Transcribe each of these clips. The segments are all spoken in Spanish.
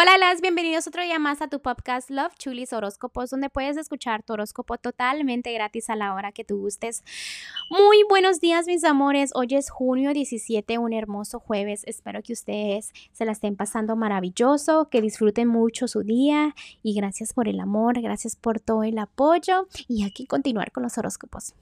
Hola, las bienvenidos otro día más a tu podcast Love Chulis Horóscopos, donde puedes escuchar tu horóscopo totalmente gratis a la hora que tú gustes. Muy buenos días, mis amores. Hoy es junio 17, un hermoso jueves. Espero que ustedes se la estén pasando maravilloso, que disfruten mucho su día y gracias por el amor, gracias por todo el apoyo y aquí continuar con los horóscopos.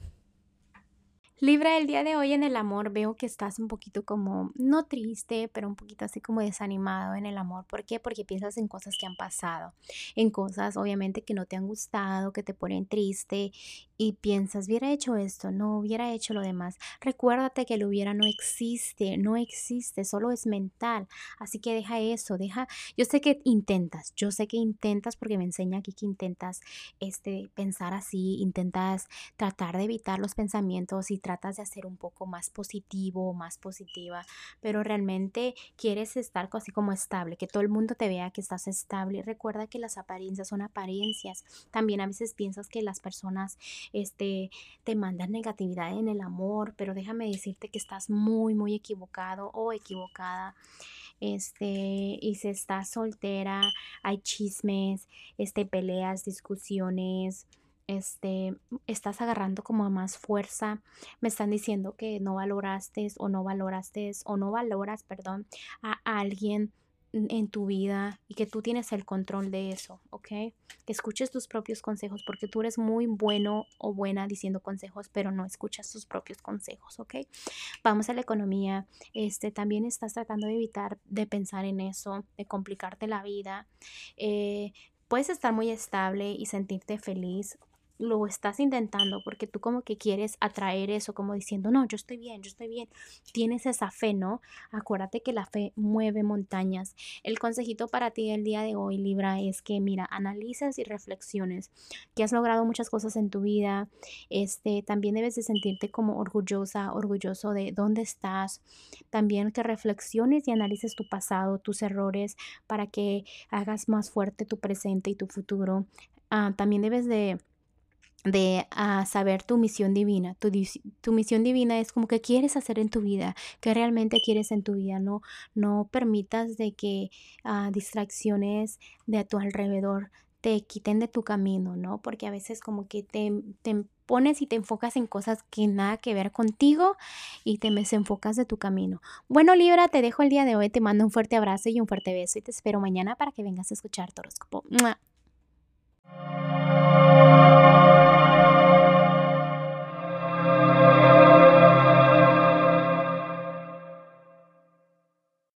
Libra, el día de hoy en el amor veo que estás un poquito como, no triste, pero un poquito así como desanimado en el amor. ¿Por qué? Porque piensas en cosas que han pasado, en cosas obviamente que no te han gustado, que te ponen triste y piensas, hubiera hecho esto, no hubiera hecho lo demás. Recuérdate que lo hubiera no existe, no existe, solo es mental. Así que deja eso, deja, yo sé que intentas, yo sé que intentas porque me enseña aquí que intentas este, pensar así, intentas tratar de evitar los pensamientos y tratas de hacer un poco más positivo más positiva, pero realmente quieres estar así como estable, que todo el mundo te vea que estás estable. Recuerda que las apariencias son apariencias. También a veces piensas que las personas este, te mandan negatividad en el amor, pero déjame decirte que estás muy, muy equivocado o equivocada este, y si estás soltera, hay chismes, este, peleas, discusiones, este, estás agarrando como a más fuerza, me están diciendo que no valoraste o no valoraste o no valoras, perdón, a alguien en tu vida y que tú tienes el control de eso, ¿ok? Que escuches tus propios consejos porque tú eres muy bueno o buena diciendo consejos, pero no escuchas tus propios consejos, ¿ok? Vamos a la economía, este, también estás tratando de evitar de pensar en eso, de complicarte la vida. Eh, puedes estar muy estable y sentirte feliz lo estás intentando porque tú como que quieres atraer eso, como diciendo, no, yo estoy bien, yo estoy bien. Tienes esa fe, ¿no? Acuérdate que la fe mueve montañas. El consejito para ti el día de hoy, Libra, es que, mira, analices y reflexiones, que has logrado muchas cosas en tu vida. Este, también debes de sentirte como orgullosa, orgulloso de dónde estás. También que reflexiones y analices tu pasado, tus errores, para que hagas más fuerte tu presente y tu futuro. Ah, también debes de de a saber tu misión divina. Tu, tu, misión divina es como que quieres hacer en tu vida, que realmente quieres en tu vida. No, no permitas de que uh, distracciones de a tu alrededor te quiten de tu camino, ¿no? Porque a veces como que te, te pones y te enfocas en cosas que nada que ver contigo y te desenfocas de tu camino. Bueno, Libra, te dejo el día de hoy, te mando un fuerte abrazo y un fuerte beso y te espero mañana para que vengas a escuchar tu horóscopo.